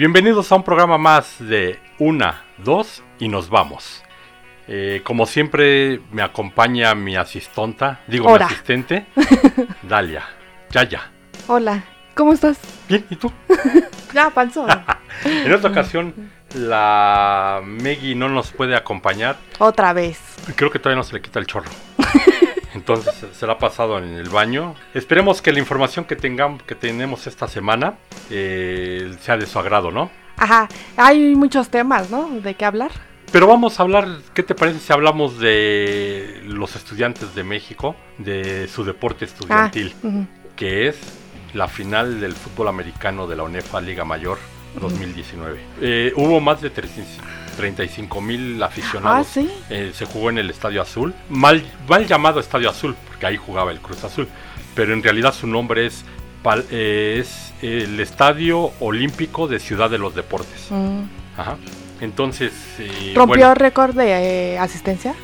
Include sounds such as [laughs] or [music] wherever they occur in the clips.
Bienvenidos a un programa más de Una, Dos y nos vamos. Eh, como siempre me acompaña mi asistonta, digo Hola. mi asistente, [laughs] Dalia. Yaya. Hola, ¿cómo estás? Bien, ¿y tú? [laughs] Ya, panzón. [laughs] En esta ocasión la Meggy no nos puede acompañar. Otra vez. Creo que todavía no se le quita el chorro. Entonces se la ha pasado en el baño. Esperemos que la información que tengamos, que tenemos esta semana eh, sea de su agrado, ¿no? Ajá, hay muchos temas, ¿no? De qué hablar. Pero vamos a hablar, ¿qué te parece si hablamos de los estudiantes de México, de su deporte estudiantil, Ah, que es la final del fútbol americano de la UNEFA Liga Mayor 2019? Eh, hubo más de 35 mil aficionados. Ah, sí. Eh, se jugó en el Estadio Azul, mal, mal llamado Estadio Azul, porque ahí jugaba el Cruz Azul, pero en realidad su nombre es, Pal- eh, es el Estadio Olímpico de Ciudad de los Deportes. Mm. Ajá. Entonces, eh, ¿Rompió bueno, récord de asistencia?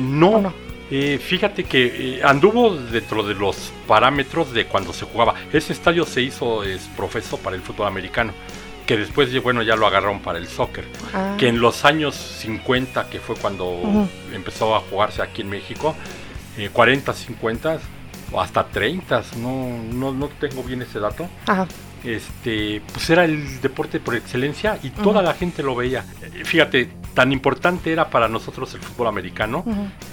no, eh, fíjate que eh, anduvo dentro de los parámetros de cuando se jugaba. Ese estadio se hizo es profeso para el fútbol americano, que después bueno ya lo agarraron para el soccer. Ah, Que en los años 50, que fue cuando empezó a jugarse aquí en México, eh, 40, 50 o hasta 30, no, no, no tengo bien ese dato. Ajá. Este, pues era el deporte por excelencia y toda la gente lo veía. Eh, Fíjate, tan importante era para nosotros el fútbol americano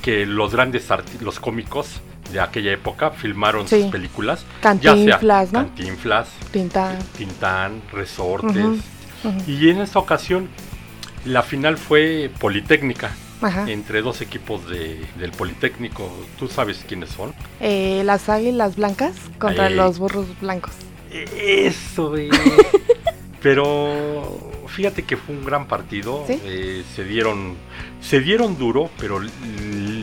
que los grandes los cómicos de aquella época filmaron Sí. sus películas. Cantinflas, ¿no? Cantinflas, Tintán. Tintán, Resortes. Ujú, ujú. Y en esta ocasión la final fue Politécnica Ajá. entre dos equipos de- del Politécnico. ¿Tú sabes quiénes son? Eh, las águilas blancas contra Eh. los burros blancos. Eso, güey. [laughs] Pero fíjate que fue un gran partido. ¿Sí? eh, se dieron, se dieron duro, pero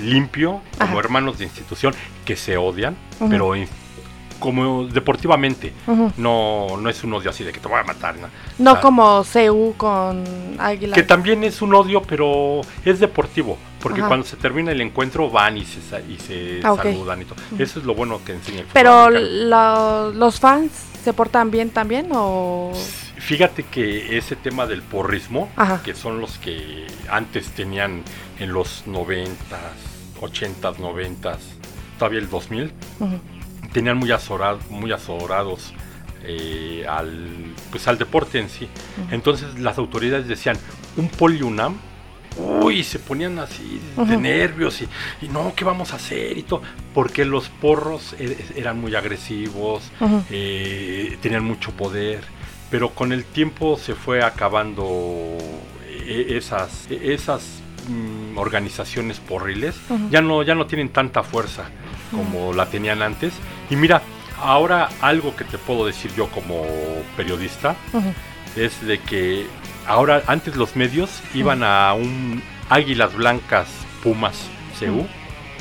limpio, como hermanos de institución que se odian, pero como deportivamente. No, no es un odio así de que te voy a matar. ¿no? No como CU con águilas. Que también es un odio, pero es deportivo. Porque Ajá. cuando se termina el encuentro van y se, sa- y se Ah, saludan y todo. Eso es lo bueno que enseña el Pero lo- los fans se portan bien también o Fíjate que ese tema del porrismo, Ajá. que son los que antes tenían en los 90s, 80s, 90s, todavía el 2000, Ujú. tenían muy, azora- muy azorados eh, al, pues, al deporte en sí. Entonces las autoridades decían, un poliunam, uy, se ponían así de nervios y, y no, ¿qué vamos a hacer? Y todo, porque los porros e- eran muy agresivos, eh, tenían mucho poder, pero con el tiempo se fue acabando eh, esas, esas mm, organizaciones porriles, ya no, ya no tienen tanta fuerza como la tenían antes. Y mira, ahora algo que te puedo decir yo como periodista es de que ahora antes los medios iban a un Águilas Blancas Pumas CU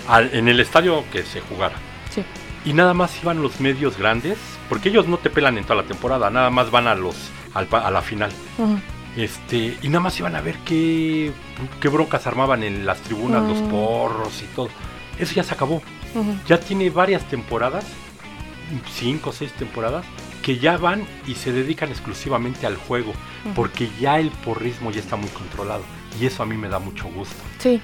al- en el estadio que se jugara. Sí. Y nada más iban los medios grandes, porque ellos no te pelan en toda la temporada, nada más van a los al a la final. Este, y nada más iban a ver qué, qué broncas armaban en las tribunas, los Mm. porros y todo. Eso ya se acabó. Ya tiene varias temporadas, cinco o seis temporadas, que ya van y se dedican exclusivamente al juego, porque ya el porrismo ya está muy controlado. Y eso a mí me da mucho gusto. Sí.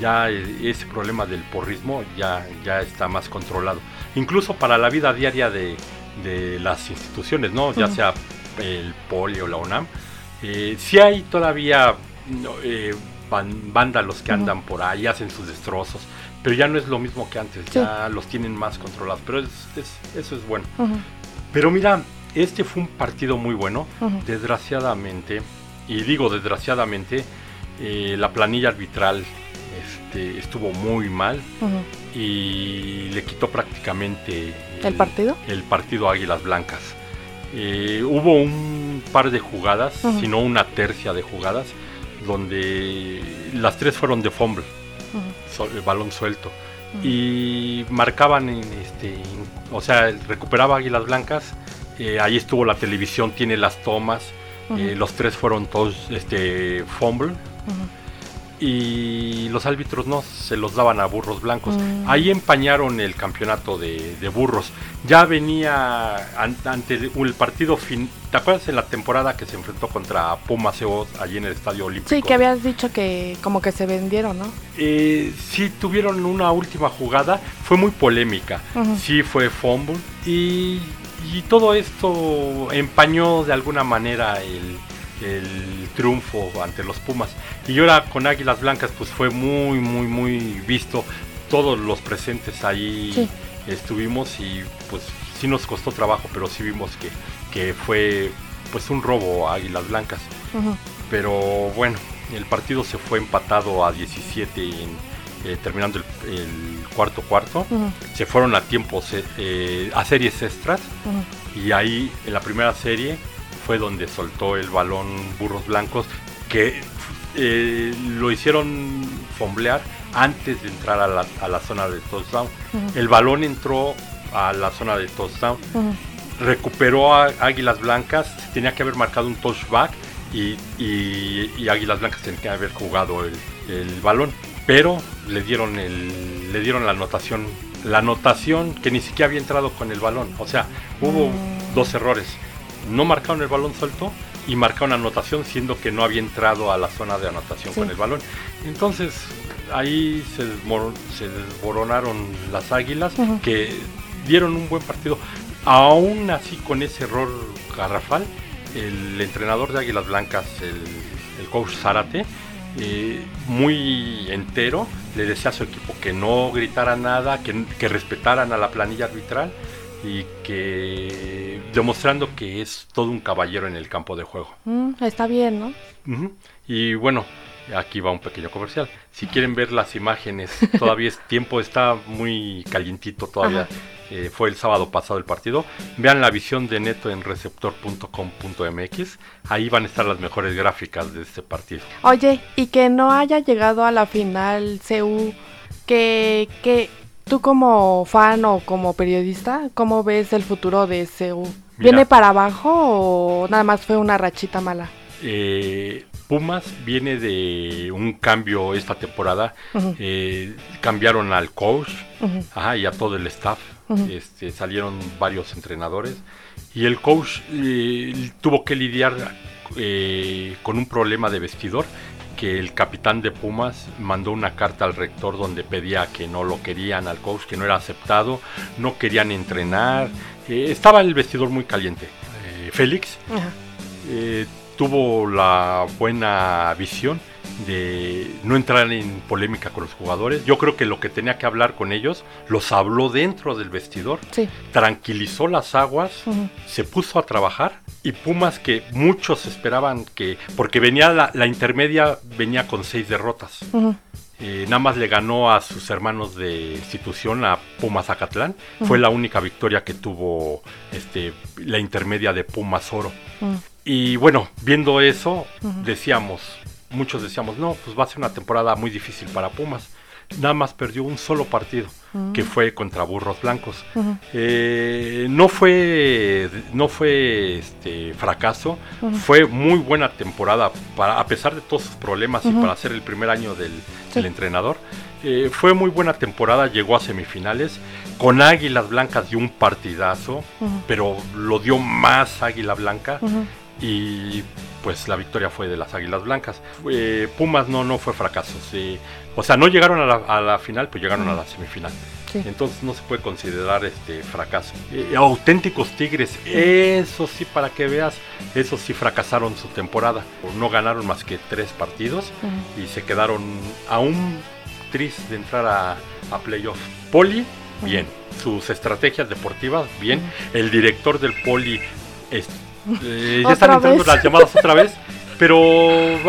Ya eh, ese problema del porrismo ya, ya está más controlado. Incluso para la vida diaria de, de las instituciones, ¿no? Ya sea el Poli o la UNAM. Eh, sí hay todavía eh, vándalos que andan por ahí, hacen sus destrozos, pero ya no es lo mismo que antes, Sí. ya los tienen más controlados, pero es- es- eso es bueno. Pero mira, este fue un partido muy bueno, desgraciadamente, y digo desgraciadamente, eh, la planilla arbitral este, estuvo muy mal y le quitó prácticamente ¿El partido? el partido a Águilas Blancas. Eh, hubo un par de jugadas, Ujú. si no una tercia de jugadas, donde las tres fueron de fumble, Ujú. sol- el balón suelto. Ujú. Y marcaban, en este, o sea, recuperaba Águilas Blancas. eh, ahí estuvo la televisión, tiene las tomas. Eh, los tres fueron todos este, fumble. Y los árbitros no se los daban a burros blancos. Mm. Ahí empañaron el campeonato de, de burros. Ya venía an- ante el partido fin. ¿Te acuerdas en la temporada que se enfrentó contra Pumas allí en el Estadio Olímpico? Sí, que habías dicho que como que se vendieron, ¿no? Eh, sí tuvieron una última jugada, fue muy polémica, sí fue fumble y, y todo esto empañó de alguna manera el, el triunfo ante los Pumas. Y ahora con Águilas Blancas pues fue muy, muy, muy visto, todos los presentes ahí Sí. estuvimos y pues sí nos costó trabajo, pero sí vimos que, que fue pues un robo a Águilas Blancas. Pero bueno, el partido se fue empatado a 17 en, eh, terminando el, el cuarto cuarto. Se fueron a tiempos, eh, a series extras. Y ahí en la primera serie fue donde soltó el balón Burros Blancos, que eh, lo hicieron fomblear antes de entrar a la, a la zona de touchdown. El balón entró a la zona de touchdown recuperó a Águilas Blancas, tenía que haber marcado un touchback y, y- y Águilas Blancas tenía que haber jugado el, el balón, pero le dieron el, le dieron la anotación, la anotación que ni siquiera había entrado con el balón, o sea, hubo Mm. dos errores, no marcaron el balón suelto y marcaron anotación siendo que no había entrado a la zona de anotación Sí. con el balón, entonces ahí se, desmor- se desmoronaron las Águilas que dieron un buen partido. Aún así, con ese error garrafal, el entrenador de Águilas Blancas, el, el coach Zárate, eh, muy entero, le decía a su equipo que no gritara nada, que, que respetaran a la planilla arbitral y que demostrando que es todo un caballero en el campo de juego. Mm, está bien, ¿no? Y bueno, aquí va un pequeño comercial. Si quieren ver las imágenes, [laughs] todavía es tiempo, está muy calientito todavía. Eh, fue el sábado pasado el partido. Vean la visión de Neto en receptor.com.mx. Ahí van a estar las mejores gráficas de este partido. Oye, y que no haya llegado a la final CU, que, que tú como fan o como periodista, ¿cómo ves el futuro de CU? ¿Viene Mira. para abajo o nada más fue una rachita mala? Eh, Pumas viene de un cambio esta temporada. Eh, cambiaron al coach, Ajá, y a todo el staff. Este, salieron varios entrenadores. Y el coach eh, tuvo que lidiar eh, con un problema de vestidor. Que el capitán de Pumas mandó una carta al rector donde pedía que no lo querían al coach, que no era aceptado, no querían entrenar. eh, estaba el vestidor muy caliente. Eh, Félix eh, tuvo la buena visión de no entrar en polémica con los jugadores. Yo creo que lo que tenía que hablar con ellos los habló dentro del vestidor, Sí. tranquilizó las aguas, se puso a trabajar y Pumas que muchos esperaban que, porque venía la, la intermedia, venía con seis derrotas. Eh, nada más le ganó a sus hermanos de institución, a Pumas Acatlán. Fue la única victoria que tuvo este, la intermedia de Pumas Oro. Y bueno, viendo eso, decíamos, muchos decíamos, no, pues va a ser una temporada muy difícil para Pumas. Nada más perdió un solo partido, que fue contra Burros Blancos. Eh, no fue, no fue este, fracaso, fue muy buena temporada, para, a pesar de todos sus problemas y para ser el primer año del, Sí. del entrenador. Eh, fue muy buena temporada, llegó a semifinales, con Águilas Blancas dio un partidazo, pero lo dio más Águila Blanca y pues la victoria fue de las Águilas Blancas. Eh, Pumas no, no fue fracaso, sí. o sea, no llegaron a la, a la final, pero llegaron a la semifinal. Sí. Entonces no se puede considerar este fracaso. Eh, auténticos Tigres, eso sí, para que veas, eso sí fracasaron su temporada. No ganaron más que tres partidos y se quedaron aún tristes de entrar a, a playoff. Poli, bien. Sus estrategias deportivas, bien. El director del Poli, es- eh, ya están entrando vez. las llamadas otra vez, [laughs] pero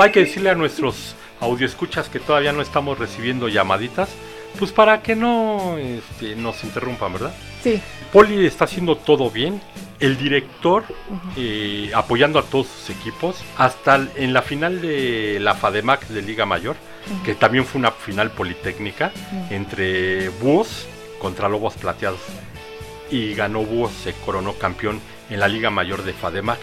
hay que decirle a nuestros audioescuchas que todavía no estamos recibiendo llamaditas, pues para que no este, nos interrumpan, ¿verdad? Sí. Poli está haciendo todo bien. El director eh, apoyando a todos sus equipos. Hasta en la final de la FADEMAC de Liga Mayor, Ujú. que también fue una final politécnica entre Búhos contra Lobos Plateados. Y ganó Búhos, se coronó campeón en la Liga Mayor de FADEMAC.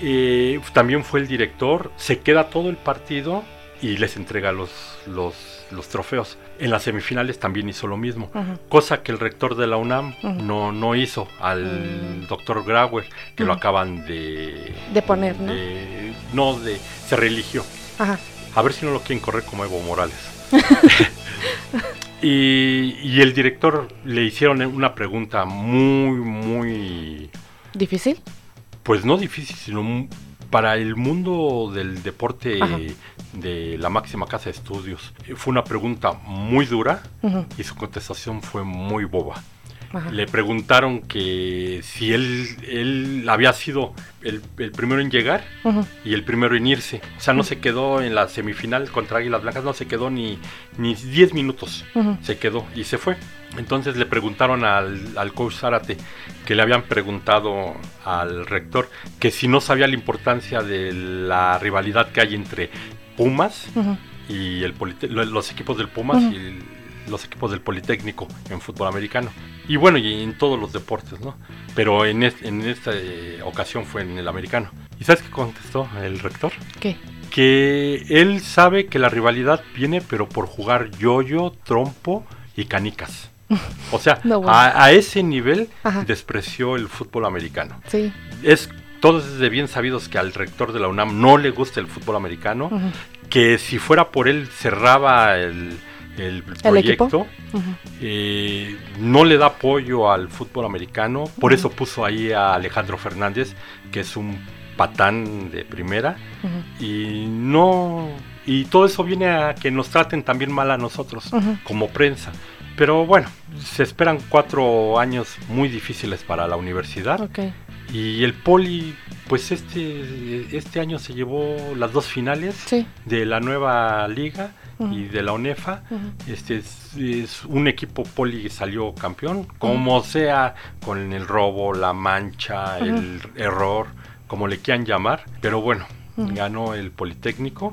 Eh, también fue el director, se queda todo el partido y les entrega los, los, los trofeos. En las semifinales también hizo lo mismo, cosa que el rector de la UNAM no, no hizo al Mm. doctor Grauer, que lo acaban de... De poner, ¿no? de- no, de, se religió. Ajá. A ver si no lo quieren correr como Evo Morales. [laughs] y, y el director le hicieron una pregunta muy, muy, ¿Difícil? pues no difícil, sino para el mundo del deporte Ajá. de la máxima casa de estudios. Fue una pregunta muy dura y su contestación fue muy boba. Ajá. Le preguntaron que si él, él había sido el, el primero en llegar y el primero en irse. O sea, no se quedó en la semifinal contra Águilas Blancas, no se quedó ni, ni 10 minutos. Ujú. Se quedó y se fue. Entonces le preguntaron al, al coach Zárate que le habían preguntado al rector que si no sabía la importancia de la rivalidad que hay entre Pumas y el los equipos del Pumas y el- los equipos del Politécnico en fútbol americano. Y bueno, y en todos los deportes, ¿no? Pero en, es- en esta eh, ocasión fue en el americano. ¿Y sabes qué contestó el rector? ¿Qué? Que él sabe que la rivalidad viene, pero por jugar yoyo, trompo y canicas. O sea, [laughs] No, bueno. a, a ese nivel Ajá. despreció el fútbol americano. Sí. Es todos es de bien sabidos que al rector de la UNAM no le gusta el fútbol americano que si fuera por él cerraba el, el proyecto, eh, no le da apoyo al fútbol americano, por eso puso ahí a Alejandro Fernández, que es un patán de primera, y no y todo eso viene a que nos traten también mal a nosotros como prensa. Pero bueno, se esperan cuatro años muy difíciles para la universidad. Y el Poli, pues este, este año se llevó las dos finales Sí. de la nueva liga Y de la UNEFA. Este es, es un equipo Poli que salió campeón, como sea, con el robo, la mancha, el error, como le quieran llamar. Pero bueno, ganó el Politécnico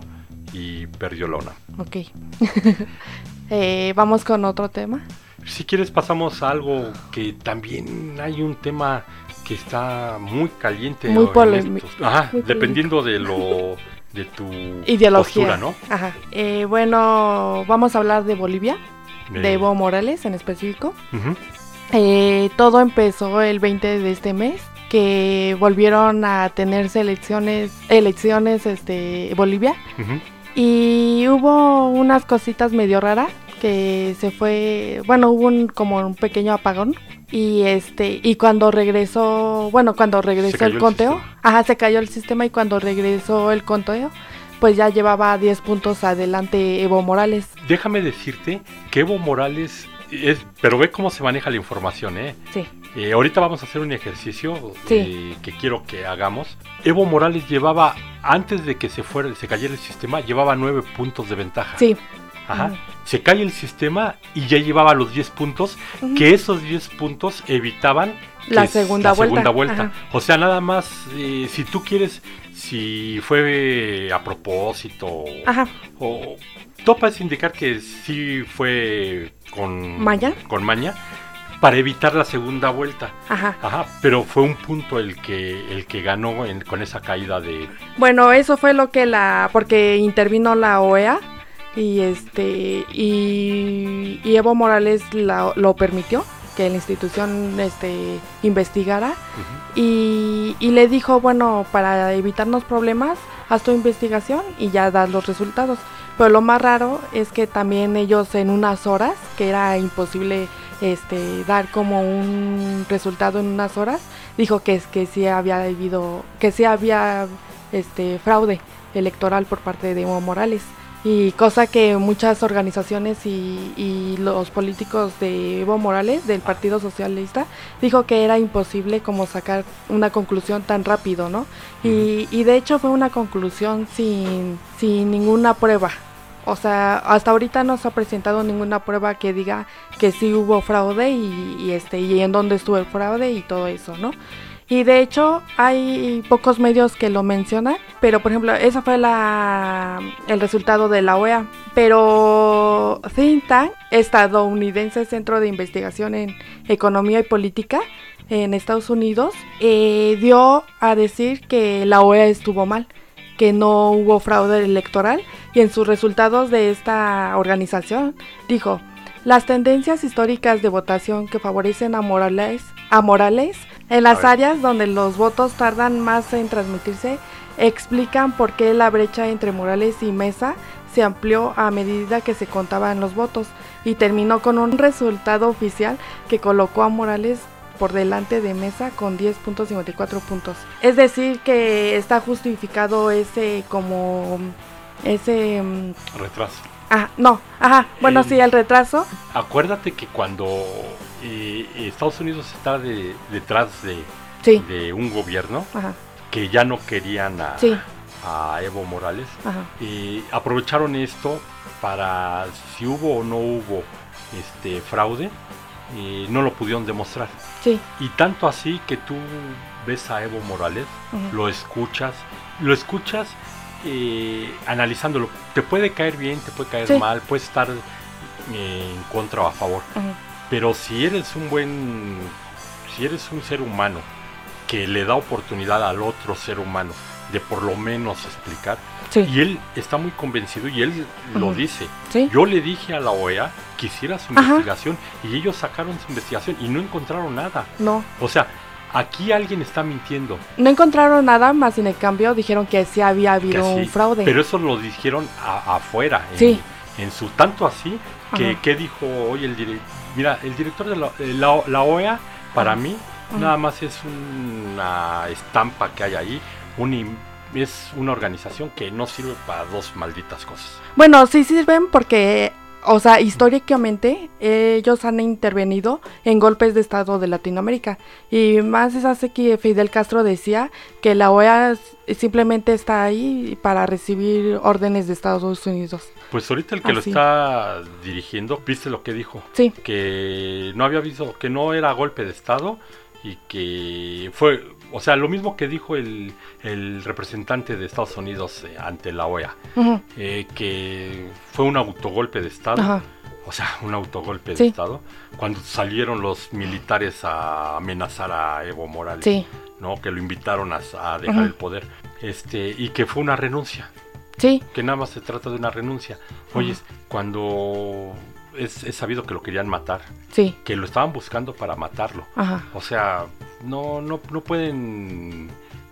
y perdió la UNAM. Ok. [laughs] Eh, Vamos con otro tema. Si quieres pasamos a algo que también hay un tema que está muy caliente. Muy polémico. Ajá, Muy dependiendo de lo [laughs] de tu Ideología. postura, ¿no? Ajá. Eh, bueno, vamos a hablar de Bolivia, de Evo Morales en específico. Eh, todo empezó el 20 de este mes, que volvieron a tenerse elecciones, elecciones, este, Bolivia. Y hubo unas cositas medio raras que se fue, bueno, hubo un, como un pequeño apagón y este y cuando regresó, bueno, cuando regresó el conteo, ajá, se cayó el sistema y cuando regresó el conteo, pues ya llevaba 10 puntos adelante Evo Morales. Déjame decirte que Evo Morales es, pero ve cómo se maneja la información, ¿eh? Sí. Eh, ahorita vamos a hacer un ejercicio Sí. eh, que quiero que hagamos. Evo Morales llevaba, antes de que se fuera, se cayera el sistema, llevaba nueve puntos de ventaja. Sí. Ajá. Ujú. Se cae el sistema y ya llevaba los 10 puntos, que esos 10 puntos evitaban La segunda la vuelta. segunda vuelta. Ajá. O sea, nada más, eh, si tú quieres, si fue a propósito Ajá. o todo parece indicar que sí fue con ¿Maña? con maña para evitar la segunda vuelta. Ajá. Ajá, pero fue un punto el que el que ganó en- con esa caída de Bueno, eso fue lo que la porque intervino la OEA y este y, y Evo Morales la- lo permitió que la institución este investigara y, y le dijo, bueno, para evitarnos problemas, haz tu investigación y ya das los resultados. Pero lo más raro es que también ellos en unas horas, que era imposible este dar como un resultado en unas horas, dijo que es que sí había habido, que sí había este fraude electoral por parte de Evo Morales. Y cosa que muchas organizaciones y, y los políticos de Evo Morales, del Partido Socialista, dijo que era imposible como sacar una conclusión tan rápido, ¿no? Y, y de hecho fue una conclusión sin, sin ninguna prueba. O sea, hasta ahorita no se ha presentado ninguna prueba que diga que sí hubo fraude y, y este y en dónde estuvo el fraude y todo eso, ¿no? Y de hecho hay pocos medios que lo mencionan, pero por ejemplo, ese fue el resultado de la OEA. Pero Think estadounidense Centro de Investigación en Economía y Política en Estados Unidos, eh, dio a decir que la OEA estuvo mal, que no hubo fraude electoral, y en sus resultados de esta organización dijo, las tendencias históricas de votación que favorecen a Morales, a Morales en las áreas donde los votos tardan más en transmitirse explican por qué la brecha entre Morales y Mesa se amplió a medida que se contaban los votos y terminó con un resultado oficial que colocó a Morales por delante de Mesa con 10.54 puntos. Es decir, que está justificado ese como ese mm, retraso. Ah, no, ajá, bueno, sí, el retraso. Acuérdate que cuando eh, Estados Unidos está detrás de, de un gobierno que ya no querían a, a Evo Morales, y aprovecharon esto para si hubo o no hubo este fraude, y no lo pudieron demostrar. Sí. Y tanto así que tú ves a Evo Morales, lo escuchas, lo escuchas eh, analizándolo. Te puede caer bien, te puede caer mal, puede estar eh, en contra o a favor. Pero si eres un buen, si eres un ser humano que le da oportunidad al otro ser humano de por lo menos explicar, y él está muy convencido y él lo dice. Yo le dije a la OEA que hiciera su investigación y ellos sacaron su investigación y no encontraron nada. No. O sea, aquí alguien está mintiendo. No encontraron nada, más en el cambio dijeron que sí había habido un fraude. Pero eso lo dijeron afuera. En, En su tanto así que, que dijo hoy el director. Mira, el director de la, la, OEA, para mí, nada más es una estampa que hay ahí, un es una organización que no sirve para dos malditas cosas. Bueno, sí sirven porque, o sea, históricamente ellos han intervenido en golpes de Estado de Latinoamérica. Y más es hace que Fidel Castro decía que la OEA simplemente está ahí para recibir órdenes de Estados Unidos. Pues ahorita el que lo está dirigiendo, viste lo que dijo. Sí. Que no había visto, que no era golpe de Estado y que fue o sea, lo mismo que dijo el, representante de Estados Unidos eh, ante la OEA, eh, que fue un autogolpe de Estado. O sea, un autogolpe de Estado, cuando salieron los militares a amenazar a Evo Morales, ¿no? Que lo invitaron a, dejar el poder, este, y que fue una renuncia. Sí. Que nada más se trata de una renuncia. Oye, cuando es, sabido que lo querían matar. Sí. Que lo estaban buscando para matarlo. O sea, no, no, no pueden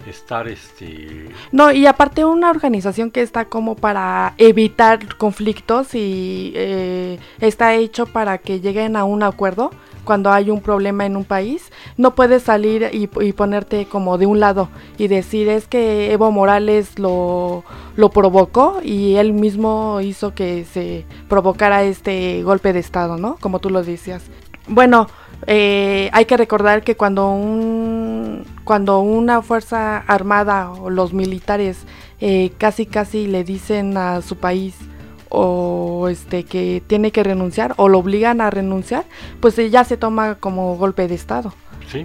estar este no y aparte una organización que está como para evitar conflictos y eh, está hecho para que lleguen a un acuerdo cuando hay un problema en un país, no puedes salir y, ponerte como de un lado y decir es que Evo Morales lo, lo provocó y él mismo hizo que se provocara este golpe de Estado, ¿no? Como tú lo decías. Bueno, eh, hay que recordar que cuando un cuando una fuerza armada o los militares eh, casi casi le dicen a su país o este que tiene que renunciar o lo obligan a renunciar, pues ya se toma como golpe de estado.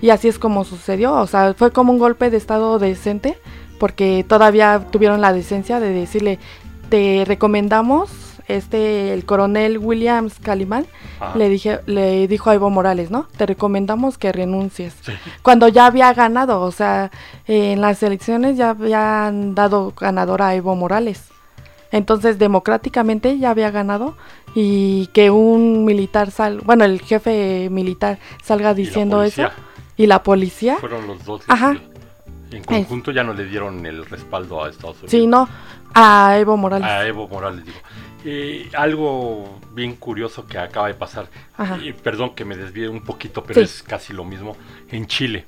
Y así es como sucedió, o sea, fue como un golpe de estado decente porque todavía tuvieron la decencia de decirle, te recomendamos este el coronel Williams Calimán le dije le dijo a Evo Morales, ¿no? Te recomendamos que renuncies. Cuando ya había ganado, o sea, en las elecciones ya habían dado ganador a Evo Morales. Entonces, democráticamente ya había ganado y que un militar sal, bueno, el jefe militar salga diciendo eso y la policía fueron los dos. Ajá. En conjunto ya no le dieron el respaldo a Estados Unidos. Sí, no, a Evo Morales. A Evo Morales, digo. Eh, algo bien curioso que acaba de pasar, y perdón que me desvíe un poquito, pero es casi lo mismo, en Chile.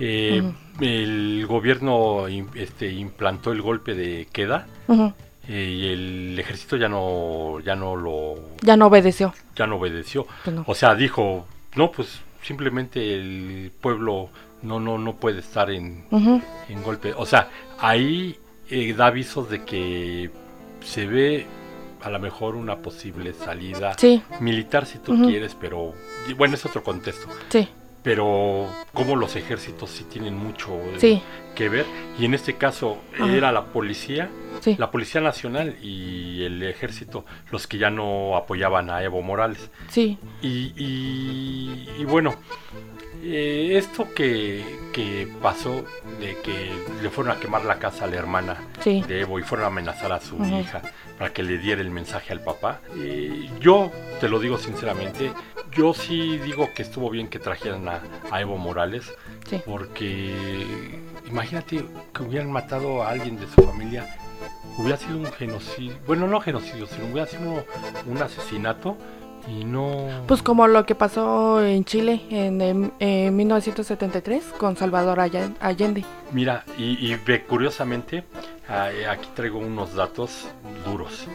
Eh, el gobierno este, implantó el golpe de queda eh, y el ejército ya no ya no lo ya no obedeció. ya no obedeció. Pues o sea dijo no pues simplemente el pueblo no no no puede estar en, en golpe o sea ahí eh, da avisos de que se ve a lo mejor una posible salida militar si tú quieres pero bueno es otro contexto. Sí. Pero como los ejércitos sí tienen mucho que ver y en este caso era la policía la policía nacional y el ejército los que ya no apoyaban a Evo Morales. Sí. Y, y, bueno eh, esto que, que pasó de que le fueron a quemar la casa a la hermana Sí. de Evo y fueron a amenazar a su Ujú. hija para que le diera el mensaje al papá. Eh, yo te lo digo sinceramente, yo sí digo que estuvo bien que trajeran a, a Evo Morales, Sí. porque imagínate que hubieran matado a alguien de su familia, hubiera sido un genocidio, bueno, no genocidio, sino hubiera sido un asesinato y no... Pues como lo que pasó en Chile en, em- en 1973 con Salvador Allen- Allende. Mira, y, y curiosamente, aquí traigo unos datos duros.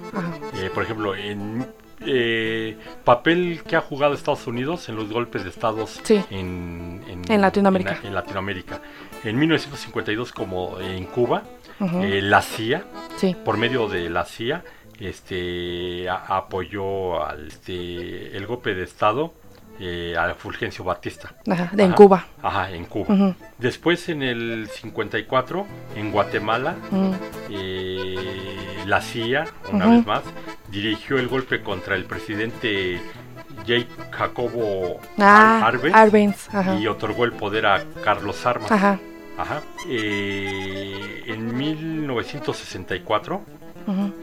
Eh, por ejemplo, en eh, papel que ha jugado Estados Unidos en los golpes de estados Sí. en, En Latinoamérica. En, en Latinoamérica. En 1952, como en Cuba, eh, la CIA, Sí. por medio de la CIA, este, a- apoyó al, este, el golpe de estado eh, a Fulgencio Batista. Ajá. de- En. Cuba. Ajá, en Cuba. Después, en el 54, en Guatemala, eh, la CIA, una vez más, dirigió el golpe contra el presidente Jake Jacobo Ah, Ar- Arbenz y otorgó el poder a Carlos Armas. Ajá. Ajá. Eh, en 1964,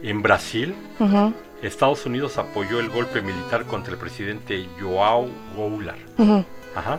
En Brasil. Estados Unidos apoyó el golpe militar contra el presidente Joao Goulart. Ajá.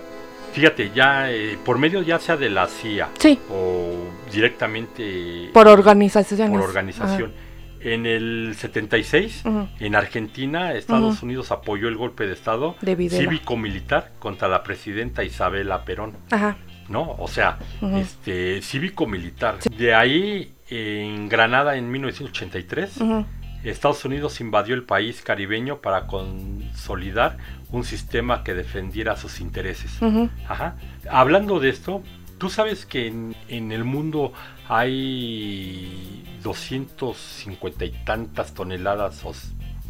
Fíjate, ya eh, por medio ya sea de la CIA Sí. o directamente Por organizaciones. por organización. En el 76, Ujú. en Argentina, Estados. Unidos apoyó el golpe de Estado cívico-militar contra la presidenta Isabela Perón, Ajá. ¿no? O sea, este cívico-militar. De ahí, en Granada, en 1983, Ujú. Estados Unidos invadió el país caribeño para consolidar un sistema que defendiera sus intereses. Ajá. Hablando de esto, tú sabes que en, en el mundo hay 250 y tantas toneladas, o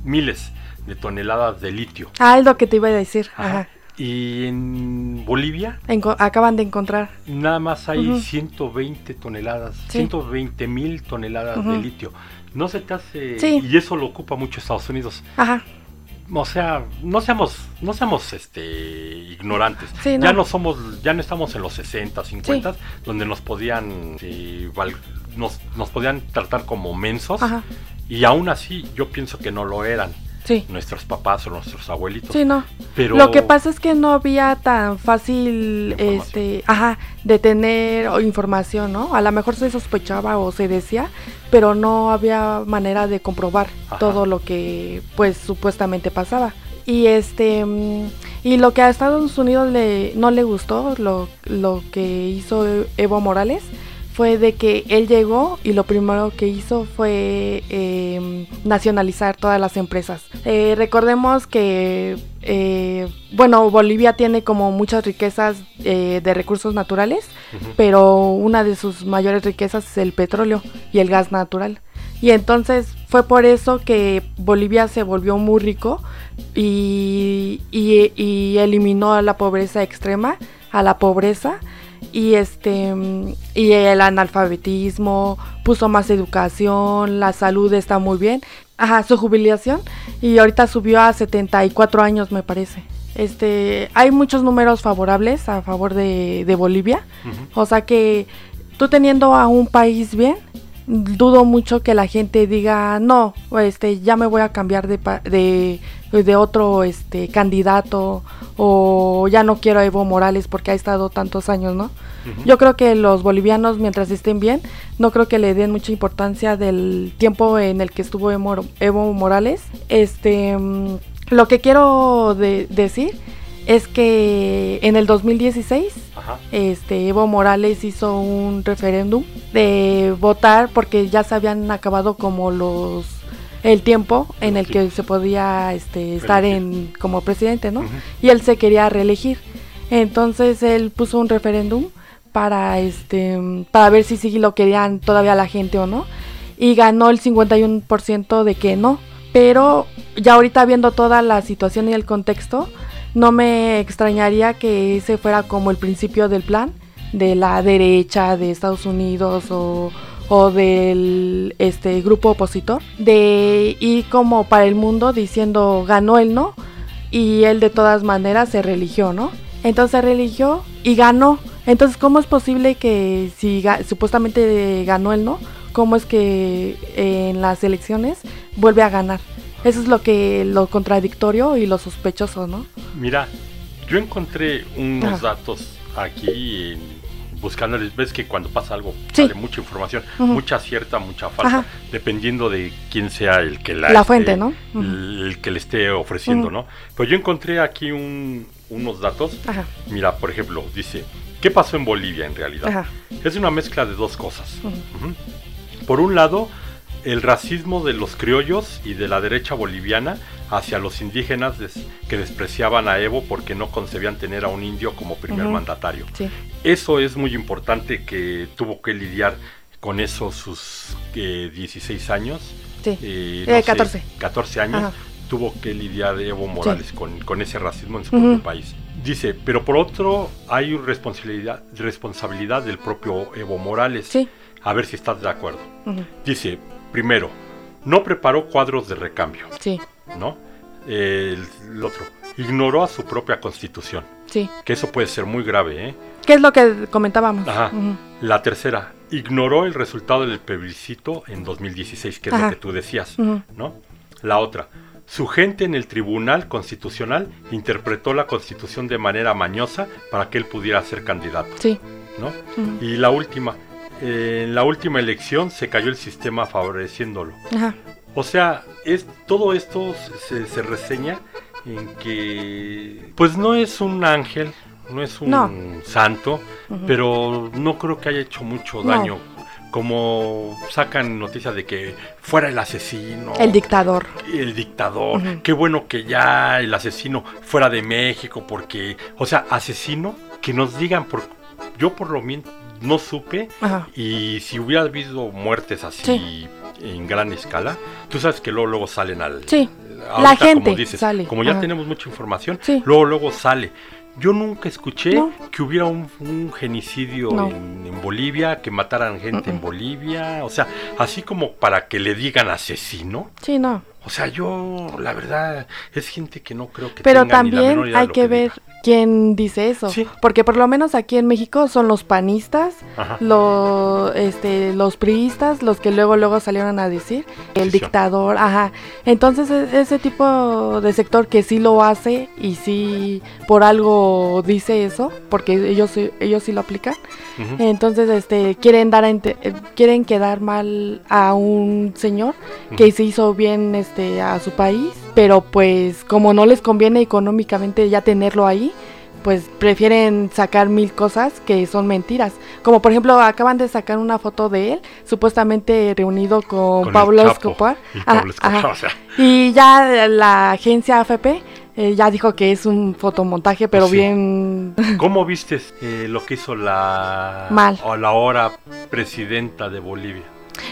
miles de toneladas de litio. Ah, es lo que te iba a decir. Ajá. Ajá. Y en Bolivia Enco- acaban de encontrar. nada más hay Ujú. 120 toneladas, Sí. 120 mil toneladas de litio. No se te hace... Sí. Y eso lo ocupa mucho Estados Unidos. Ajá. O sea, no seamos, no seamos este ignorantes. Sí, Ya no. no somos, ya no estamos en los 60, 50, donde nos podían eh, val- nos, nos podían tratar como mensos. Ajá. Y aún así, yo pienso que no lo eran Sí. nuestros papás o nuestros abuelitos. Sí, no. Pero Lo que pasa es que no había tan fácil, este, ajá, de tener información, ¿no? A lo mejor se sospechaba o se decía, pero no había manera de comprobar Ajá. todo lo que, pues, supuestamente pasaba. Y este, mm, y lo que a Estados Unidos le, no le gustó, lo, lo que hizo Evo Morales, fue de que él llegó y lo primero que hizo fue eh, nacionalizar todas las empresas. Eh, recordemos que, eh, bueno, Bolivia tiene como muchas riquezas eh, de recursos naturales, pero una de sus mayores riquezas es el petróleo y el gas natural. Y entonces fue por eso que Bolivia se volvió muy rico y, y- y eliminó a la pobreza extrema, a la pobreza y este y el analfabetismo, puso más educación, la salud está muy bien. Ajá, su jubilación y ahorita subió a 74 años me parece. Este, hay muchos números favorables a favor de, de Bolivia. O sea que tú teniendo a un país bien, dudo mucho que la gente diga, no, este, ya me voy a cambiar de, pa- de, de otro este, candidato o ya no quiero a Evo Morales porque ha estado tantos años, ¿no? Yo creo que los bolivianos, mientras estén bien, no creo que le den mucha importancia del tiempo en el que estuvo Evo Morales. Este, mm, lo que quiero de- decir es que en el 2016 Ajá. este Evo Morales hizo un referéndum de votar porque ya se habían acabado como los el tiempo en el que se podía este, estar en como presidente, ¿no? Y él se quería reelegir. Entonces él puso un referéndum para este para ver si sí lo querían todavía la gente o no. Y ganó el 51% de que no, pero ya ahorita viendo toda la situación y el contexto, no me extrañaría que ese fuera como el principio del plan de la derecha de Estados Unidos o, o del este grupo opositor de ir como para el mundo diciendo ganó el no y él de todas maneras se religió, ¿no? Entonces se religió y ganó. Entonces, ¿cómo es posible que si supuestamente ganó él no? ¿Cómo es que eh, en las elecciones vuelve a ganar? Eso es lo que lo contradictorio y lo sospechoso, ¿no? Mira, yo encontré unos Ajá. datos aquí en- buscándoles. Ves que cuando pasa algo Sí. sale mucha información, mucha cierta, mucha falsa, Ajá. dependiendo de quién sea el que la, La esté- fuente, ¿no? El que le esté ofreciendo. ¿no? Pues yo encontré aquí un- unos datos. Ajá, Mira, por ejemplo, dice, ¿qué pasó en Bolivia en realidad? ajá. Es una mezcla de dos cosas. Por un lado, el racismo de los criollos y de la derecha boliviana hacia los indígenas des- que despreciaban a Evo porque no concebían tener a un indio como primer mandatario. Sí, Eso es muy importante que tuvo que lidiar con eso sus eh, 16 años. sí. eh, Eh, sé, 14. 14 años Ajá. tuvo que lidiar Evo Morales con, con ese racismo en su propio país. Dice, pero por otro hay responsabilidad, responsabilidad del propio Evo Morales. Sí. A ver si estás de acuerdo. Dice, primero, no preparó cuadros de recambio, Sí, ¿no? El, el otro, ignoró a su propia constitución, sí. que eso puede ser muy grave, ¿eh? ¿Qué es lo que comentábamos? Ajá. La tercera, ignoró el resultado del plebiscito en 2016, que es Ajá. lo que tú decías. ¿no? La otra, su gente en el Tribunal Constitucional interpretó la Constitución de manera mañosa para que él pudiera ser candidato, Sí. ¿no? Y la última, eh, en la última elección se cayó el sistema favoreciéndolo. Ajá. O sea, es, todo esto se, se reseña en que, pues no es un ángel, no es un No. santo, pero no creo que haya hecho mucho No. daño. Como sacan noticias de que fuera el asesino, El dictador. el dictador, Ujú. qué bueno que ya el asesino fuera de México, porque, o sea, asesino, que nos digan, por, yo por lo menos no supe, Ajá. y si hubiera habido muertes así Sí. en gran escala, tú sabes que luego, luego salen al... Sí. ahorita, La gente como dices, sale, Como ya ajá. tenemos mucha información, Sí. luego, luego sale. Yo nunca escuché No. que hubiera un, un genicidio No. en, en Bolivia, que mataran gente en. Bolivia, o sea, así como para que le digan asesino. Sí, no. O sea, yo, la verdad, es gente que no creo que Pero tenga ni la menor también idea de hay lo que ver diga. Quién dice eso. Sí. Porque por lo menos aquí en México son los panistas, los, este, los priistas, los que luego luego salieron a decir el Sí, sí. dictador, ajá. Entonces e- ese tipo de sector que sí lo hace y sí por algo dice eso, porque ellos sí- ellos sí lo aplican. Entonces este quieren dar a eh, quieren quedar mal a un señor que se hizo bien este a su país, pero pues como no les conviene económicamente ya tenerlo ahí, pues prefieren sacar mil cosas que son mentiras. Como por ejemplo acaban de sacar una foto de él, supuestamente reunido con, Pablo Escobar. Y Ajá, Pablo Escobar, ajá. o sea, Y ya la agencia AFP eh, ya dijo que es un fotomontaje, pero Sí. bien... ¿Cómo viste eh, lo que hizo la, Mal. o la ahora presidenta de Bolivia?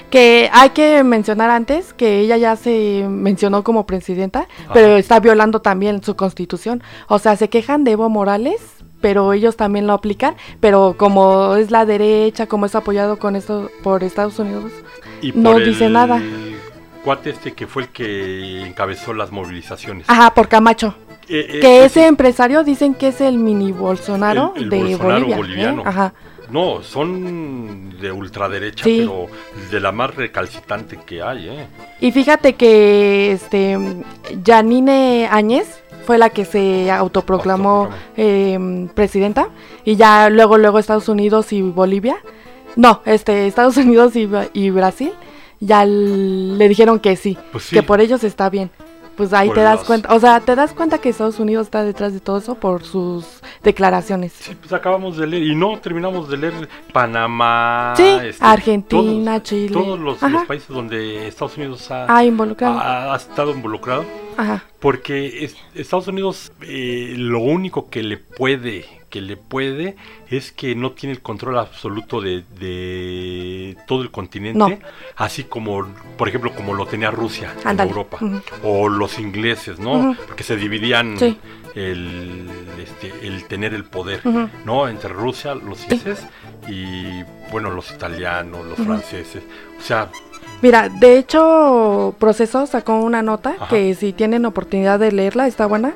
Que hay que mencionar antes que ella ya se mencionó como presidenta, Ajá. pero está violando también su constitución. O sea, se quejan de Evo Morales, pero ellos también lo aplican, pero como es la derecha, como es apoyado con esto por Estados Unidos. Y No por dice el nada. cuate este que fue el que encabezó las movilizaciones. Ajá, por Camacho. Eh, eh, Que ese- ese empresario dicen que es el mini Bolsonaro El- el de Bolsonaro Bolivia. ¿eh? boliviano. Ajá. No, son de ultraderecha, Sí. pero de la más recalcitrante que hay, ¿eh? Y fíjate que este Janine Áñez fue la que se autoproclamó eh, presidenta y ya luego luego Estados Unidos y Bolivia, no, este Estados [laughs] Unidos y, Brasil ya le dijeron que sí, Pues sí. que por ellos está bien. Pues ahí te das los- cuenta, o sea, te das cuenta que Estados Unidos está detrás de todo eso por sus declaraciones. Sí, pues acabamos de leer, y no terminamos de leer Panamá, Sí, este, Argentina, todos, Chile. Todos los, países donde Estados Unidos ha, Ah, involucrado. ha- ha estado involucrado. Ajá. Porque es- Estados Unidos eh, lo único que le puede, que le puede, es que no tiene el control absoluto de, de todo el continente, No. así como, por ejemplo, como lo tenía Rusia Ándale. en Europa, o los ingleses, ¿no? Porque se dividían Sí. el, este, el tener el poder. ¿no? Entre Rusia, los ingleses y, bueno, los italianos, los franceses, o sea, Mira, de hecho, Proceso sacó una nota Ajá. que si tienen oportunidad de leerla, está buena.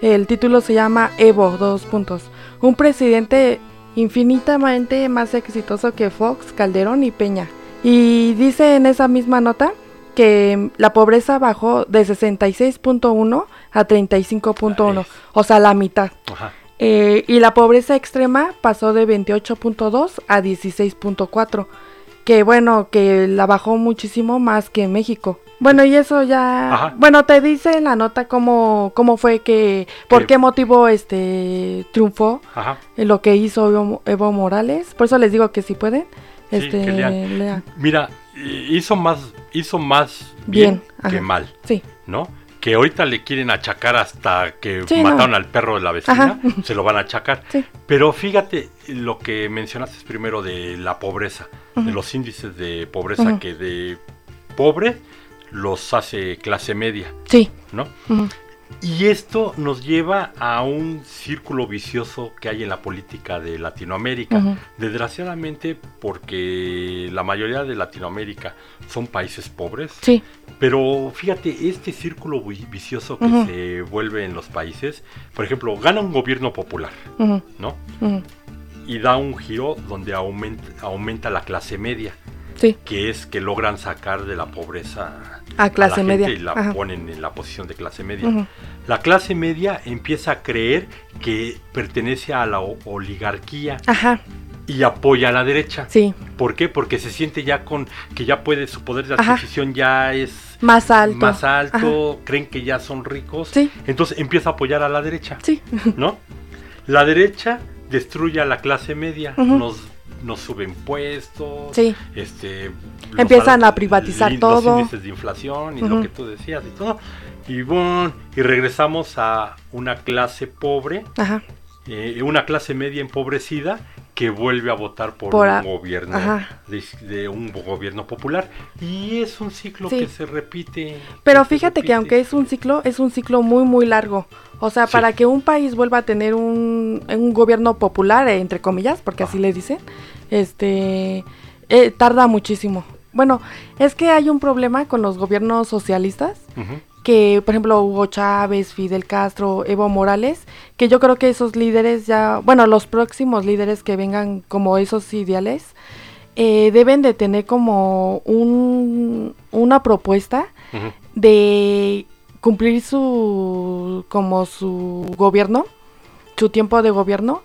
El título se llama Evo, dos puntos. Un presidente infinitamente más exitoso que Fox, Calderón y Peña. Y dice en esa misma nota que la pobreza bajó de 66.1 a 35.1, o sea, la mitad. Ajá. Eh, y la pobreza extrema pasó de 28.2 a 16.4, que bueno, que la bajó muchísimo más que en México. Bueno, y eso ya, Ajá. bueno, te dice en la nota cómo, cómo fue que, por qué motivo este triunfó Ajá. en lo que hizo Evo, Evo Morales. Por eso les digo que si pueden, Sí, este, que lean. lean. Mira, hizo más, hizo más Bien, que mal, Sí, ¿no? Que ahorita le quieren achacar hasta que Sí, mataron no. al perro de la vecina, Ajá. se lo van a achacar. sí, Pero fíjate lo que mencionaste primero de la pobreza, de los índices de pobreza que de pobre los hace clase media, sí. ¿no? ujú, Y esto nos lleva a un círculo vicioso que hay en la política de Latinoamérica. Desgraciadamente, porque la mayoría de Latinoamérica son países pobres, Sí, pero fíjate, este círculo vi- vicioso que se vuelve en los países, por ejemplo, gana un gobierno popular, ¿no? Y da un giro donde aumenta, aumenta la clase media, sí, que es que logran sacar de la pobreza a clase la gente media. y la Ajá, ponen en la posición de clase media. La clase media empieza a creer que pertenece a la oligarquía Ajá, y apoya a la derecha. sí, ¿Por qué? Porque se siente ya con que ya puede, su poder de Ajá. adquisición ya es más alto. más alto, creen que ya son ricos. Sí. Entonces empieza a apoyar a la derecha, Sí, ¿no? La derecha destruye a la clase media, nos, nos sube impuestos, sí, este, los Empiezan a privatizar li- todo. Los índices de inflación y lo que tú decías y todo. Y, bueno, y regresamos a una clase pobre, ajá, eh, una clase media empobrecida que vuelve a votar por, Por un a- gobierno de, de un gobierno popular y es un ciclo Sí. que se repite. Pero que fíjate que aunque es un ciclo, es un ciclo muy, muy largo. O sea, Sí. para que un país vuelva a tener un, un gobierno popular, eh, entre comillas, porque así le dicen, este, eh, tarda muchísimo. Bueno, es que hay un problema con los gobiernos socialistas, que por ejemplo Hugo Chávez, Fidel Castro, Evo Morales, que yo creo que esos líderes ya, bueno, los próximos líderes que vengan como esos ideales, eh, deben de tener como un, una propuesta de cumplir su como su gobierno, su tiempo de gobierno,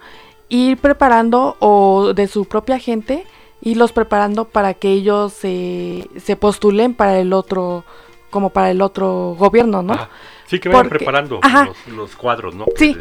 ir preparando o de su propia gente, irlos preparando para que ellos se, se postulen para el otro, como para el otro gobierno, ¿no? Ajá. Sí, que vayan Porque- preparando los, los cuadros, ¿no? Sí.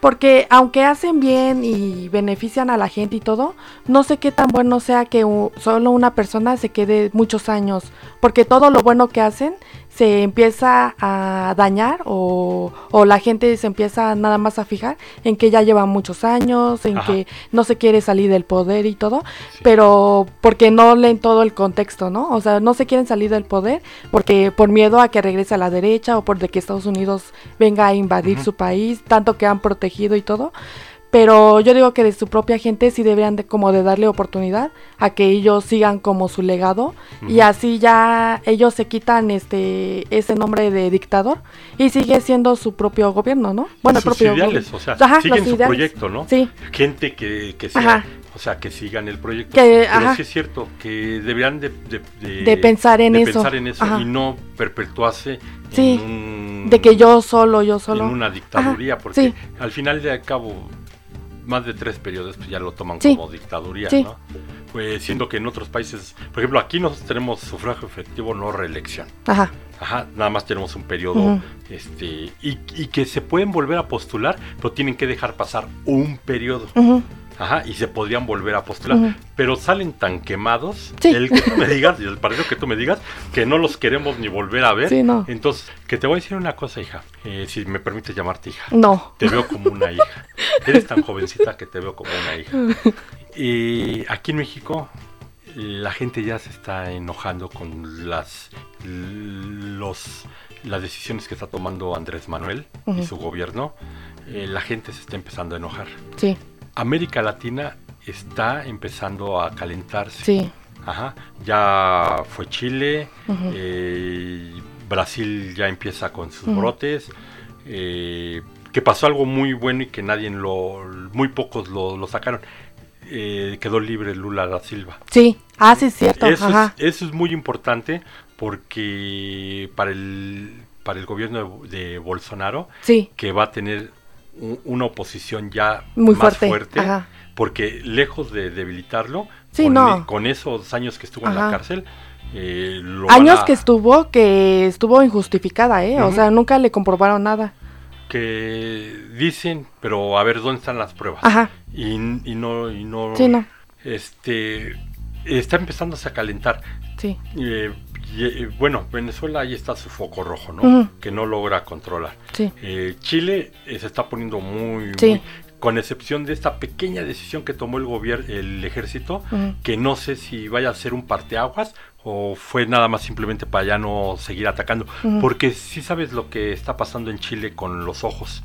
Porque aunque hacen bien y benefician a la gente y todo, no sé qué tan bueno sea que solo una persona se quede muchos años, porque todo lo bueno que hacen se empieza a dañar o, o la gente se empieza nada más a fijar en que ya lleva muchos años, en Ajá. que no se quiere salir del poder y todo, pero porque no leen todo el contexto, ¿no? O sea, no se quieren salir del poder porque por miedo a que regrese a la derecha o por de que Estados Unidos venga a invadir su país, tanto que han protegido y todo. Pero yo digo que de su propia gente sí deberían de como de darle oportunidad a que ellos sigan como su legado y así ya ellos se quitan este ese nombre de dictador y sigue siendo su propio gobierno, ¿no? Bueno, el Sus propio ideales, gobi- o sea, Ajá, siguen su ideales. proyecto, ¿no? Sí, Gente que, que sea, Ajá. o sea, que sigan el proyecto. Que, Pero ajá. sí es cierto que deberían de, de, de- De pensar en eso. pensar en eso Ajá. y no perpetuarse Sí, en un- de que yo solo, yo solo. en una dictaduría, Ajá, porque sí. al final de cabo más de tres periodos pues ya lo toman Sí. como dictaduría, Sí. ¿no? Pues siendo que en otros países, por ejemplo, aquí nosotros tenemos sufragio efectivo, no reelección. Ajá, Ajá, nada más tenemos un periodo, este, y, y que se pueden volver a postular, pero tienen que dejar pasar un periodo. ujú, Ajá, y se podrían volver a postular. Pero salen tan quemados, Sí. el que tú me digas, y el partido que tú me digas, que no los queremos ni volver a ver. Sí, no. Entonces, que te voy a decir una cosa, hija, eh, si me permites llamarte hija. no. Te veo como una hija. Eres tan jovencita que te veo como una hija. [laughs] Y aquí en México la gente ya se está enojando con las los las decisiones que está tomando Andrés Manuel y Ujú. su gobierno. Eh, la gente se está empezando a enojar. Sí, América Latina está empezando a calentarse. sí. Ajá. Ya fue Chile, eh, Brasil ya empieza con sus brotes, eh, que pasó algo muy bueno y que nadie lo, muy pocos lo, lo sacaron. Eh, quedó libre Lula da Silva. Sí, ah, sí, es cierto. Eso Ajá. es, eso es muy importante porque para el, para el gobierno de, de Bolsonaro, Sí, que va a tener una oposición ya muy más fuerte. Ajá. porque lejos de debilitarlo, Sí, con, no. con esos años que estuvo en la cárcel, eh, lo Años a- que estuvo, que estuvo injustificada, ¿eh? O sea, nunca le comprobaron nada. que dicen, pero a ver dónde están las pruebas. Ajá. Y, y no, y no, Sí, no. este, está empezándose a calentar. Sí. Eh, y, eh, bueno, Venezuela ahí está su foco rojo, ¿no? Que no logra controlar. Sí. Eh, Chile eh, se está poniendo muy, Sí. muy- con excepción de esta pequeña decisión que tomó el gobierno, el ejército, que no sé si vaya a ser un parteaguas o fue nada más simplemente para ya no seguir atacando, porque sí sabes lo que está pasando en Chile con los ojos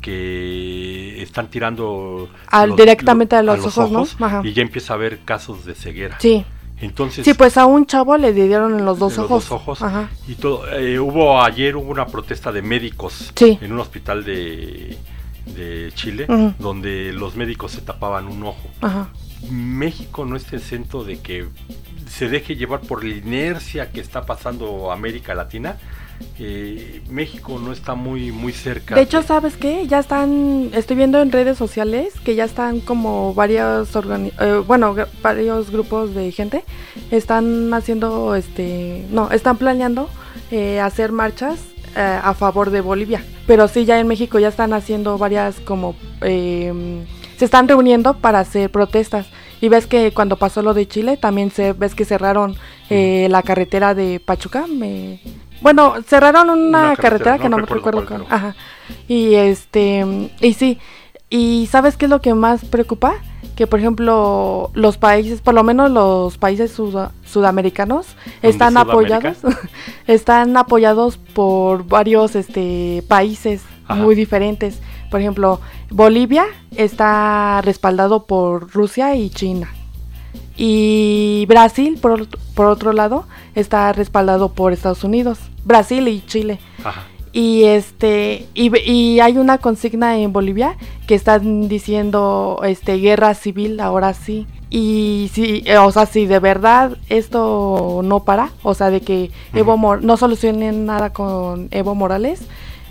que están tirando Al- directamente a los ojos, ¿no? Ajá. y ya empieza a haber casos de ceguera. Sí. Entonces, Sí, pues a un chavo le dieron en los dos en los ojos. dos ojos Ajá. y todo. Eh, hubo ayer hubo una protesta de médicos Sí. en un hospital de, de Chile donde los médicos se tapaban un ojo. Ajá. México no está exento de que se deje llevar por la inercia que está pasando América Latina. Eh, México no está muy muy cerca. De hecho, ¿sabes qué? Ya están, estoy viendo en redes sociales que ya están como varios, organi- eh, bueno, varios grupos de gente están haciendo, este, no, están planeando eh, hacer marchas eh, a favor de Bolivia. Pero sí, ya en México ya están haciendo varias como, eh, se están reuniendo para hacer protestas. Y ves que cuando pasó lo de Chile, también se ves que cerraron eh, la carretera de Pachuca. Me... Bueno, cerraron una, Una carretera, carretera, que no no me recuerdo cuál, pero- Ajá. Y este, y sí, y ¿sabes qué es lo que más preocupa? Que por ejemplo los países, por lo menos los países suda- sudamericanos, están apoyados, [laughs] están apoyados por varios este países Ajá. muy diferentes. Por ejemplo, Bolivia está respaldado por Rusia y China. Y Brasil, por, por otro lado, está respaldado por Estados Unidos, Brasil y Chile. Ajá. Y este y, y hay una consigna en Bolivia que están diciendo este guerra civil ahora sí. Y eh, o sea, si de verdad esto no para, o sea, de que Evo. Mor- no solucionen nada con Evo Morales,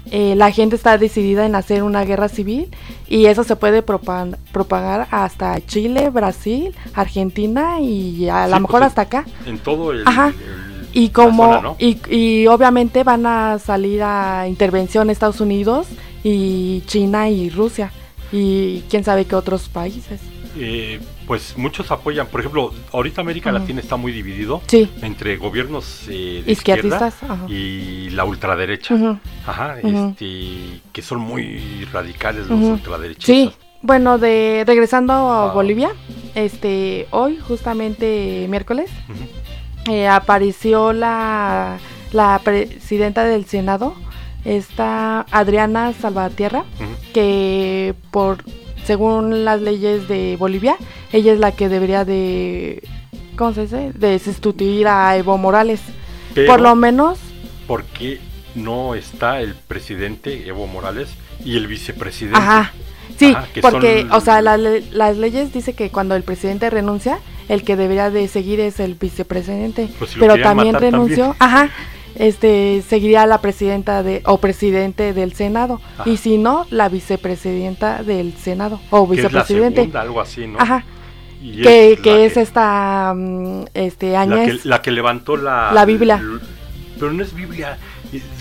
eh, la gente está decidida en hacer una guerra civil y eso se puede propagar hasta Chile, Brasil, Argentina y a Sí, lo mejor hasta acá. En todo el, Ajá. el- Y como zona, ¿no? y, y obviamente van a salir a intervención Estados Unidos y China y Rusia y quién sabe qué otros países. Eh, pues muchos apoyan, por ejemplo, ahorita América. Latina está muy dividido Sí, entre gobiernos eh, de izquierda y la ultraderecha. Ajá, este, que son muy radicales los ultraderechistas. Sí, bueno, de regresando a. Bolivia, este hoy justamente miércoles eh, apareció la la presidenta del Senado, esta Adriana Salvatierra, que por según las leyes de Bolivia, ella es la que debería de ¿cómo se dice? de sustituir a Evo Morales. Pero, por lo menos, ¿por qué no está el presidente Evo Morales y el vicepresidente? ajá. Sí, Ajá, porque son- o sea, la las leyes dice que cuando el presidente renuncia, el que debería de seguir es el vicepresidente, Pues si pero también renunció, ajá. Este seguiría la presidenta de o presidente del Senado Ajá. y si no la vicepresidenta del Senado o es vicepresidente. segunda, algo así, ¿no? Ajá. Y que, la que es esta mm, este la que, Añez. la que levantó la... La Biblia. l- Pero no es Biblia.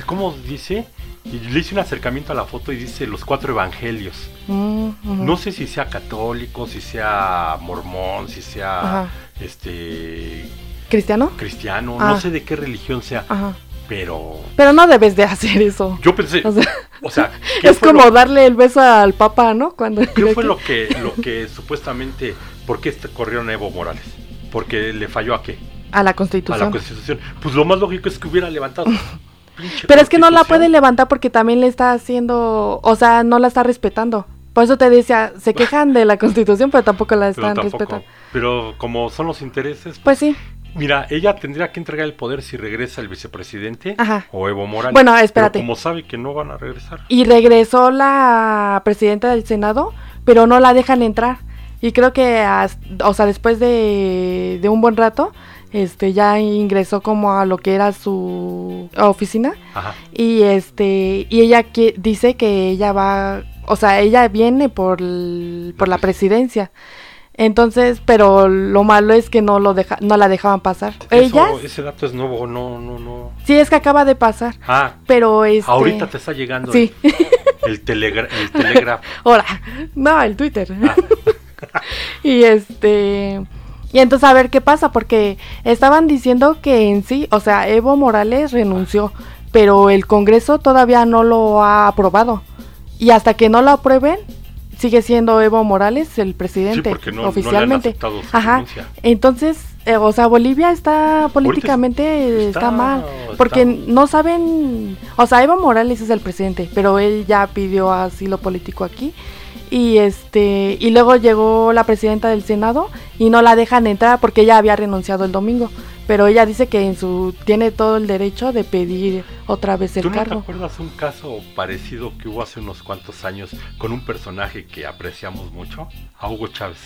¿Cómo dice? Y le hice un acercamiento a la foto y dice los cuatro evangelios. Mm. No sé si sea católico, si sea mormón, si sea Ajá. este ¿Cristiano? cristiano, Ah. no sé de qué religión sea, Ajá. Pero Pero no debes de hacer eso. yo pensé, O sea, o sea, ¿qué es como lo- darle el beso al papa, ¿no? Cuando ¿Qué fue lo que, [laughs] lo que supuestamente, por qué este- corrieron a Evo Morales? Porque le falló a qué? a la A Constitución. la Constitución. Pues lo más lógico es que hubiera levantado. [laughs] Pero es que no la puede levantar porque también le está haciendo, o sea, no la está respetando. Por eso te decía, se quejan de la Constitución, pero tampoco la [laughs] Pero están tampoco. respetando. Pero como son los intereses, Pues sí, Mira, ella tendría que entregar el poder si regresa el vicepresidente Ajá. o Evo Morales. Bueno, Pero espérate. como sabe que no van a regresar. Y regresó la presidenta del Senado, pero no la dejan entrar. Y creo que, as- o sea, después de, de un buen rato, este, ya ingresó como a lo que era su oficina. Ajá. Y este, y ella que, dice que ella va, o sea, ella viene por, el- por la presidencia. Entonces, pero lo malo es que no lo deja, no la dejaban pasar. Ella, ese dato es nuevo, no, no, no. sí es que acaba de pasar, Ah, pero este, ahorita te está llegando sí. el, el, telegra- el. [laughs] Ahora, no, el Twitter. Ah. [laughs] y este. Y entonces a ver qué pasa, porque estaban diciendo que en sí, o sea, Evo Morales renunció, pero el Congreso todavía no lo ha aprobado. Y hasta que no lo aprueben, sigue siendo Evo Morales el presidente porque no- no le han oficialmente. Ajá. Entonces, eh, o sea, Bolivia está políticamente está- está, mal, está- porque no saben, o sea, Evo Morales es el presidente, pero él ya pidió asilo político aquí y este y luego llegó la presidenta del Senado y no la dejan entrar porque ella había renunciado el domingo, pero ella dice que en su tiene todo el derecho de pedir otra vez el ¿Tú no te cargo. acuerdas un caso parecido que hubo hace unos cuantos años con un personaje que apreciamos mucho? A Hugo Chávez.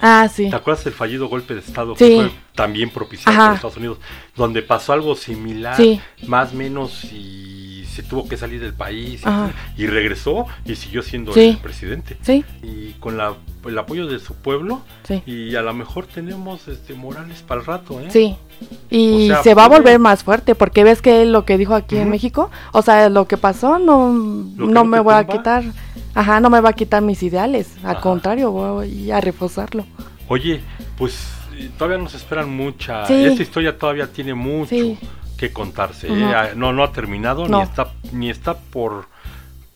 Ah, sí. ¿Te acuerdas del fallido golpe de Estado Sí. que fue también propiciado por Estados Unidos? Donde pasó algo similar, Sí. más o menos, y se tuvo que salir del país. y- regresó y siguió siendo Sí. el presidente. Sí, Y con la- el apoyo de su pueblo, sí. y a lo mejor tenemos este Morales para el rato, ¿eh? Sí. Y O sea, se va a volver más fuerte porque ves que lo que dijo aquí en. México, o sea, lo que pasó no, que no me voy a quitar, ajá, no me va a quitar mis ideales, al Ajá. contrario, voy a reforzarlo. Oye, pues eh, todavía nos esperan mucha. Sí. Esta historia todavía tiene mucho Sí. Que contarse. ¿eh? Ah, No, no ha terminado No. ni está ni está por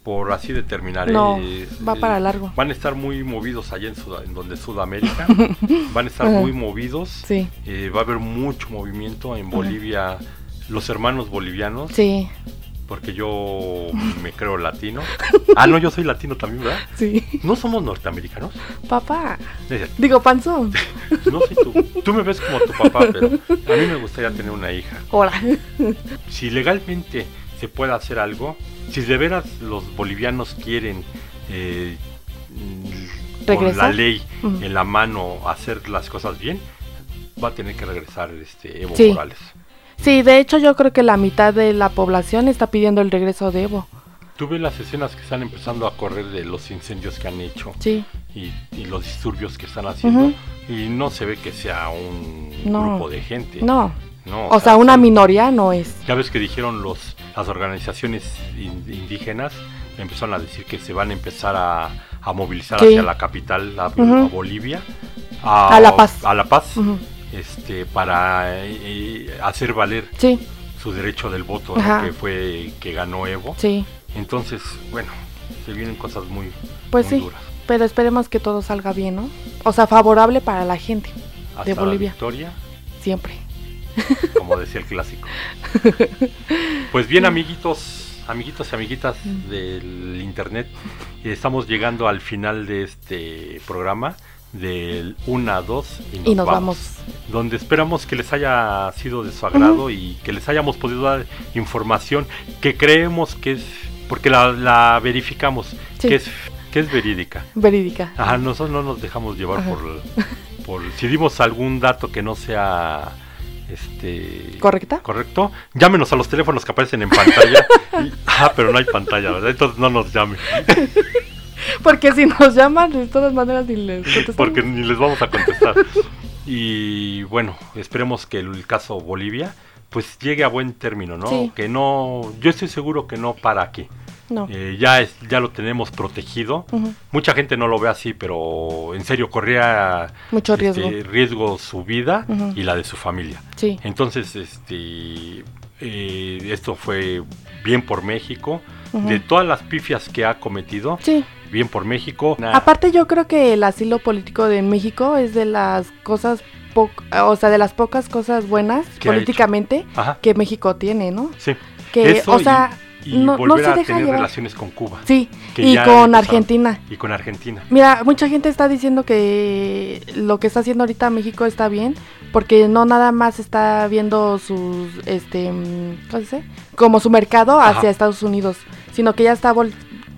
por así de terminar. No, ¿eh? va Eh, para largo. Van a estar muy movidos allá en, Sud- en donde Sudamérica. [laughs] van a estar muy movidos. Sí, va a haber mucho movimiento en Bolivia. Los hermanos bolivianos, sí, porque yo [laughs] me creo latino. Ah, no, yo soy latino también, ¿verdad? sí. ¿No somos norteamericanos? Papá, digo panzón. [laughs] No soy tú. Tú me ves como tu papá, pero a mí me gustaría tener una hija. Ahora, Si legalmente se puede hacer algo, si de veras los bolivianos quieren eh, con la ley en la mano hacer las cosas bien, va a tener que regresar este Evo Sí. Morales. Sí, de hecho yo creo que la mitad de la población está pidiendo el regreso de Evo. Tú ves las escenas que están empezando a correr de los incendios que han hecho Sí, y, y los disturbios que están haciendo y no se ve que sea un No. grupo de gente. no, No, o sea, una minoría no es. Ya ves que dijeron los, las organizaciones in- indígenas, empezaron a decir que se van a empezar a, a movilizar Sí. hacia la capital, a, Ujú. a Bolivia, a, A La Paz. a La Paz. Este, para eh, eh, hacer valer Sí, su derecho del voto, que fue que ganó Evo. sí, Entonces, bueno, se vienen cosas muy, pues muy sí. duras. Pero esperemos que todo salga bien, ¿no? O sea, favorable para la gente, Hasta de Bolivia. la victoria, siempre. como decía el clásico. [laughs] Pues bien, amiguitos, amiguitos y amiguitas del internet, estamos llegando al final de este programa del 1 a 2 y nos, Y nos vamos, vamos. Donde esperamos que les haya sido de su agrado y que les hayamos podido dar información que creemos que es, porque la, la verificamos, Sí. que es que es verídica. Verídica. Ajá, nosotros no nos dejamos llevar Ajá. por, por si dimos algún dato que no sea este ¿Correcta? correcto. Llámenos a los teléfonos que aparecen en pantalla. Y- [laughs] ah, pero no hay pantalla, ¿verdad? Entonces no nos llamen, [laughs] Porque si nos llaman, de todas maneras ni les contestamos. porque ni les vamos a contestar. Y bueno, esperemos que el caso Bolivia pues llegue a buen término, ¿no? Sí. Que no, yo estoy seguro que no para aquí. No. Eh, ya es, ya lo tenemos protegido. Mucha gente no lo ve así, pero en serio corría Mucho este, riesgo. riesgo su vida y la de su familia. Sí. Entonces, este, eh, esto fue bien por México. De todas las pifias que ha cometido, Sí. Bien por México. Aparte yo creo que el asilo político de México es de las cosas po- o sea, de las pocas cosas buenas ¿Qué ha políticamente que México tiene, ¿no? sí. Que Eso o sea, Y no, no volver se a deja tener llevar. relaciones con Cuba Sí, y con. Argentina. y con Argentina. Mira, mucha gente está diciendo que lo que está haciendo ahorita México está bien porque no nada más está viendo sus, este, mm, ¿cómo se dice? Como su mercado hacia Ajá. Estados Unidos, sino que ya está vol-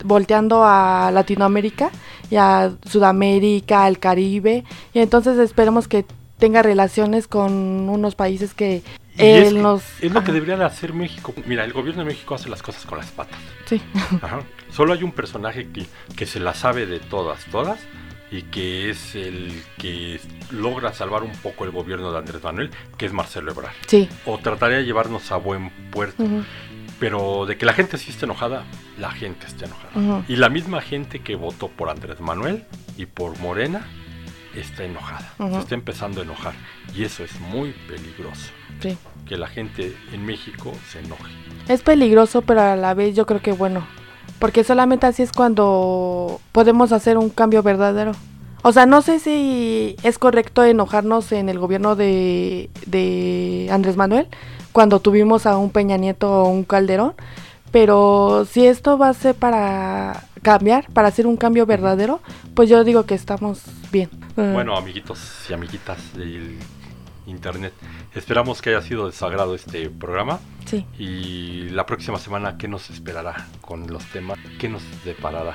volteando a Latinoamérica y a Sudamérica, al Caribe, y entonces esperemos que tenga relaciones con unos países que Y es, él que- nos... es lo que debería de hacer México. Mira, el gobierno de México hace las cosas con las patas. Sí, Ajá. Solo hay un personaje que, que se la sabe de todas, todas, y que es el que logra salvar un poco el gobierno de Andrés Manuel, que es Marcelo Ebrard. sí. O trataría de llevarnos a buen puerto. ujú, Pero de que la gente sí esté enojada, la gente está enojada. Y la misma gente que votó por Andrés Manuel y por Morena está enojada. Se está empezando a enojar. Y eso es muy peligroso. Sí. Que la gente en México se enoje. Es peligroso, pero a la vez yo creo que bueno. Porque solamente así es cuando podemos hacer un cambio verdadero. O sea, no sé si es correcto enojarnos en el gobierno de, de Andrés Manuel cuando tuvimos a un Peña Nieto o un Calderón. Pero si esto va a ser para cambiar, para hacer un cambio verdadero, pues yo digo que estamos bien. Bueno, amiguitos y amiguitas del internet, esperamos que haya sido de su agrado este programa. sí. Y la próxima semana, ¿qué nos esperará con los temas? ¿Qué nos deparará?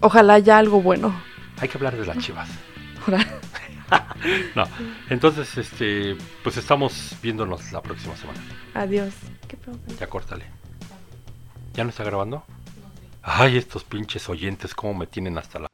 Ojalá ya algo bueno. Hay que hablar de las chivas. [laughs] No, entonces, este, pues estamos viéndonos la próxima semana. Adiós. ¿Qué problema? Ya córtale. ¿Ya no está grabando? Ay, estos pinches oyentes, cómo me tienen hasta la...